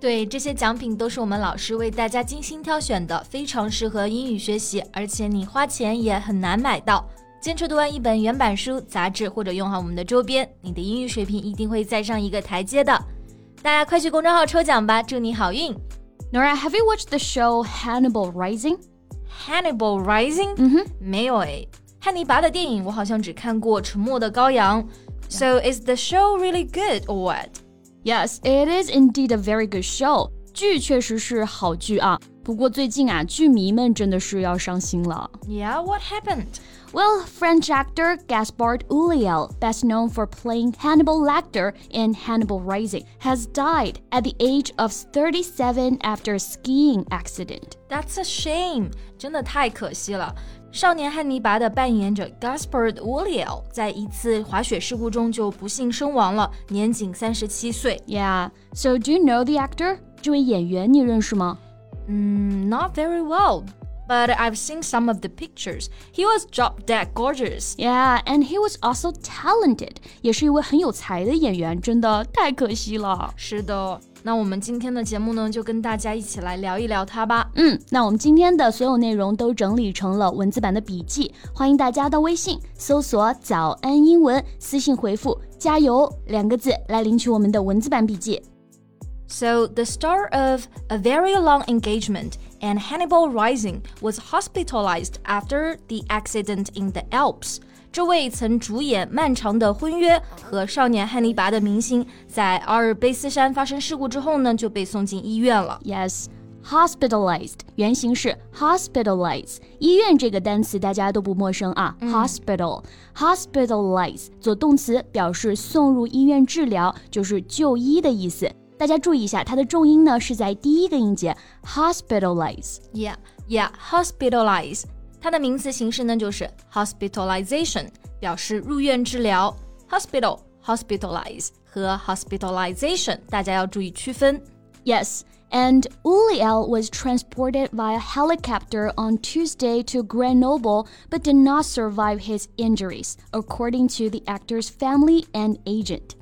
对，这些奖品都是我们老师为大家精心挑选的，非常适合英语学习，而且你花钱也很难买到。坚持读完一本原版书、杂志，或者用好我们的周边，你的英语水平一定会再上一个台阶的。大家快去公众号抽奖吧，祝你好运！Nora, have you watched the show Hannibal Rising? Hannibal Rising？嗯哼，没有诶。汉尼拔的电影我好像只看过《沉默的羔羊》。So is the show really good or what? Yes, it is indeed a very good show. 剧确实是好剧啊，不过最近啊，剧迷们真的是要伤心了。Yeah, what happened? Well, French actor Gaspard Ulliel, best known for playing Hannibal Lecter in Hannibal Rising, has died at the age of 37 after a skiing accident. That's a shame. 真的太可惜了。 少年汉尼拔的扮演者 Gaspard Ulliel 在一次滑雪事故中就不幸身亡了，年仅三十七岁。Yeah. So do you know the actor? 这位演员你认识吗？嗯，Not very well but I've seen some of the pictures. He was drop dead gorgeous. Yeah, and he was also talented. 也是一位很有才的演员，真的太可惜了。是的。那我们今天的节目呢，就跟大家一起来聊一聊他吧。嗯，那我们今天的所有内容都整理成了文字版的笔记，欢迎大家到微信搜索“早安英文”，私信回复“加油”两个字来领取我们的文字版笔记。So the star of a very long engagement and Hannibal Rising was hospitalized after the accident in the Alps. 这位曾主演《漫长的婚约》和《少年汉尼拔》的明星，在阿尔卑斯山发生事故之后呢，就被送进医院了。Yes. Hospitalized 原型是 hospitalize，医院这个单词大家都不陌生啊。嗯、Hospital hospitalize 做动词表示送入医院治疗，就是就医的意思。 大家注意一下，它的重音呢是在第一个音节 hospitalize。Yeah, yeah, hospitalize。它的名词形式呢就是 hospitalization，表示入院治疗。hospital, hospitalize 和 hospitalization 大家要注意区分。Yes. And Ulliel was transported via helicopter on Tuesday to Grenoble but did not survive his injuries, according to the actor's family and agent.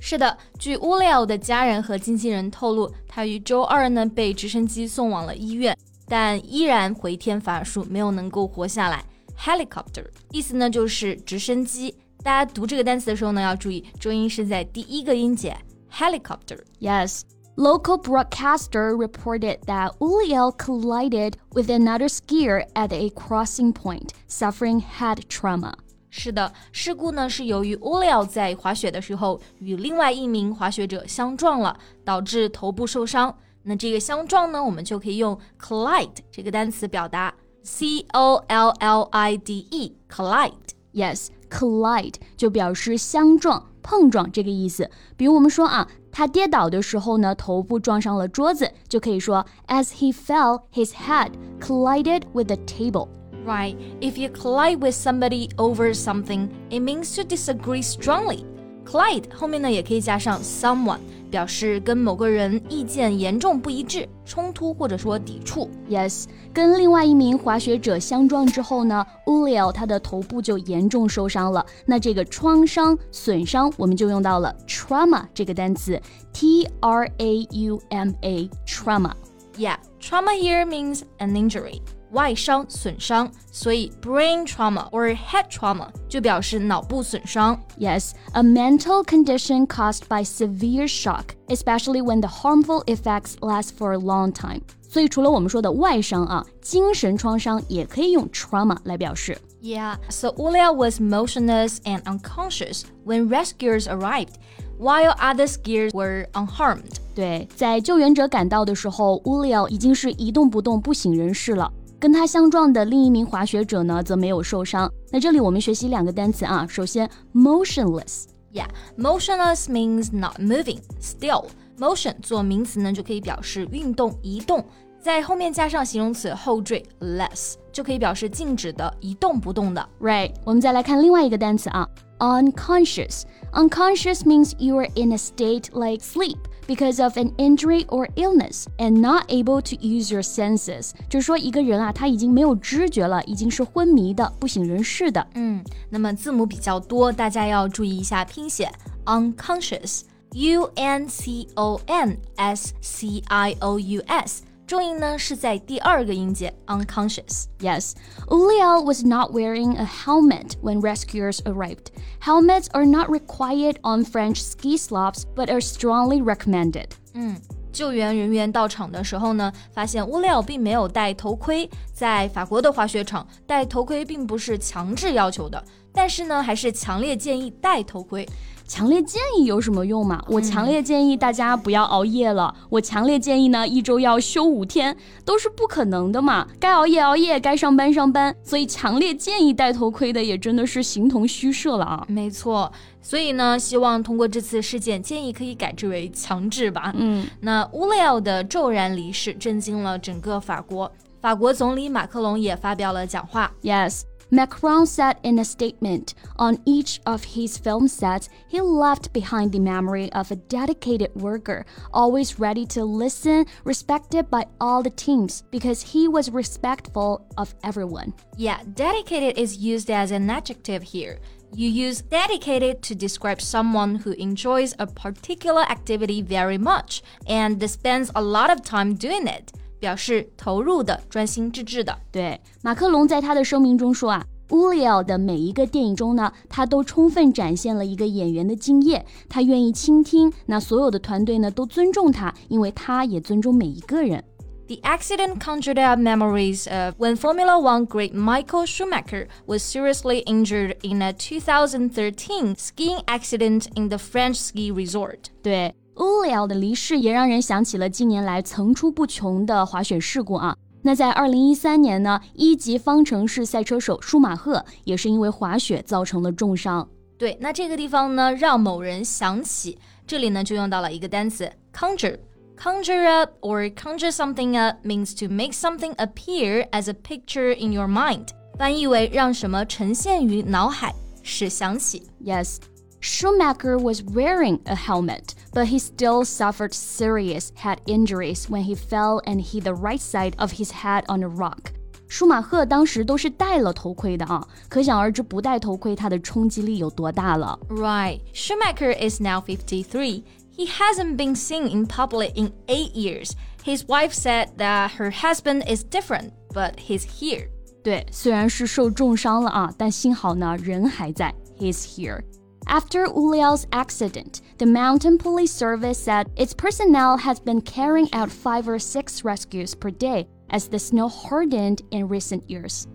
是的，据乌雷奥的家人和经纪人透露，他于周二呢被直升机送往了医院，但依然回天乏术，没有能够活下来。Helicopter 意思呢就是直升机，大家读这个单词的时候呢要注意，重音是在第一个音节。Helicopter. Yes. Local broadcaster reported that Ulliel collided with another skier at a crossing point, suffering head trauma. 是的，事故呢是由于乌利奥在滑雪的时候与另外一名滑雪者相撞了，导致头部受伤。那这个相撞呢，我们就可以用 collide 这个单词表达，c o l l i d e，collide。Yes，collide 就表示相撞、碰撞这个意思。比如我们说啊，他跌倒的时候呢，头部撞上了桌子，就可以说 As he fell, his head collided with the table. Right. If you collide with somebody over something, it means to disagree strongly. Collide 后面呢也可以加上 someone，表示跟某个人意见严重不一致、冲突或者说抵触。Yes，跟另外一名滑雪者相撞之后呢，Uliel 他的头部就严重受伤了。那这个创伤、损伤，我们就用到了 trauma 这个单词，T R A U M A，trauma。Yeah, trauma here means an injury. 外伤、损伤，所以 brain trauma or head trauma 就表示脑部损伤。Yes, a mental condition caused by severe shock, especially when the harmful effects last for a long time. 所以除了我们说的外伤啊，精神创伤也可以用 trauma 来表示。Yeah, so Ulia was motionless and unconscious when rescuers arrived, while other skiers were unharmed. 对，在救援者赶到的时候，乌利奥已经是一动不动、不省人事了。 跟他相撞的另一名滑雪者呢，则没有受伤。那这里我们学习两个单词啊，首先 motionless。Yeah, motionless means not moving, still. Motion 做名词呢，就可以表示运动、移动。在后面加上形容词后缀 less，就可以表示静止的、一动不动的。Right，我们再来看另外一个单词啊 ，unconscious。Unconscious means you are in a state like sleep because of an injury or illness and not able to use your senses。就是说一个人啊，他已经没有知觉了，已经是昏迷的、不省人事的。嗯，那么字母比较多，大家要注意一下拼写，unconscious。U N C O N S C I O U S， 重音呢是在第二个音节 unconscious. Yes, Ulliel was not wearing a helmet when rescuers arrived. Helmets are not required on French ski slopes, but are strongly recommended. 嗯。救援人员到场的时候呢，发现乌廖并没有戴头盔。在法国的滑雪场，戴头盔并不是强制要求的，但是呢，还是强烈建议戴头盔。强烈建议有什么用嘛？我强烈建议大家不要熬夜了。我强烈建议呢，一周要休五天，都是不可能的嘛。该熬夜熬夜，该上班上班。所以强烈建议戴头盔的也真的是形同虚设了啊。没错，所以呢，希望通过这次事件，建议可以改制为强制吧。嗯，那乌雷奥的骤然离世震惊了整个法国，法国总理马克龙也发表了讲话。Yes。Macron said in a statement on each of his film sets, he left behind the memory of a dedicated worker, always ready to listen, respected by all the teams, because he was respectful of everyone. Yeah, dedicated is used as an adjective here. You use dedicated to describe someone who enjoys a particular activity very much and spends a lot of time doing it. 表示投入的、专心致志的。对，马克龙在他的声明中说啊。乌里奥的每一个电影中呢，他都充分展现了一个演员的敬业。他愿意倾听，那所有的团队呢都尊重他，因为他也尊重每一个人。The accident conjured up memories of when Formula One great Michael Schumacher was seriously injured in a 2013 skiing accident in the French ski resort. 对。 乌里奥的离世也让人想起了近年来层出不穷的滑雪事故啊。那在二零一三年呢，一级方程式赛车手舒马赫也是因为滑雪造成了重伤。对，那这个地方呢，让某人想起，这里呢就用到了一个单词 conjure。Conjure up or conjure something up means to make something appear as a picture in your mind，翻译为让什么呈现于脑海，使想起。Yes。Schumacher was wearing a helmet, but he still suffered serious head injuries when he fell and hit the right side of his head on a rock. 舒马赫当时都是戴了头盔的啊，可想而知不戴头盔它的冲击力有多大了。Right, Schumacher is now 53. He hasn't been seen in public in eight years. His wife said that her husband is different, but he's here. 对，虽然是受重伤了啊，但幸好呢，人还在。He's here. After Ulliel's accident, the Mountain Police Service said its personnel has been carrying out five or six rescues per day as the snow hardened in recent years.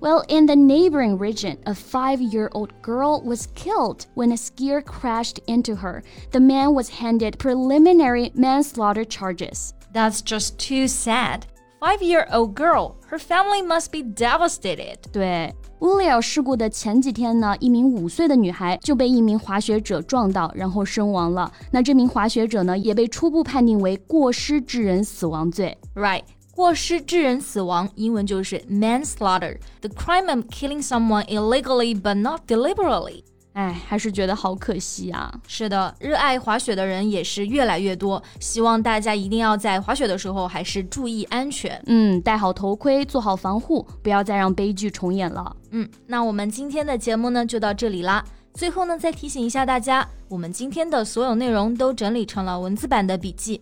well, in the neighboring region, a five year old girl was killed when a skier crashed into her. The man was handed preliminary manslaughter charges. That's just too sad. Five year old girl, her family must be devastated. 对，乌里尔事故的前几天呢，一名五岁的女孩就被一名滑雪者撞到，然后身亡了。那这名滑雪者呢，也被初步判定为过失致人死亡罪。Right. 过失致人死亡，英文就是 manslaughter，the crime of killing someone illegally but not deliberately。哎，还是觉得好可惜啊。是的，热爱滑雪的人也是越来越多，希望大家一定要在滑雪的时候还是注意安全。嗯，戴好头盔，做好防护，不要再让悲剧重演了。嗯，那我们今天的节目呢就到这里啦。最后呢，再提醒一下大家，我们今天的所有内容都整理成了文字版的笔记。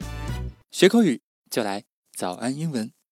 学口语就来早安英文。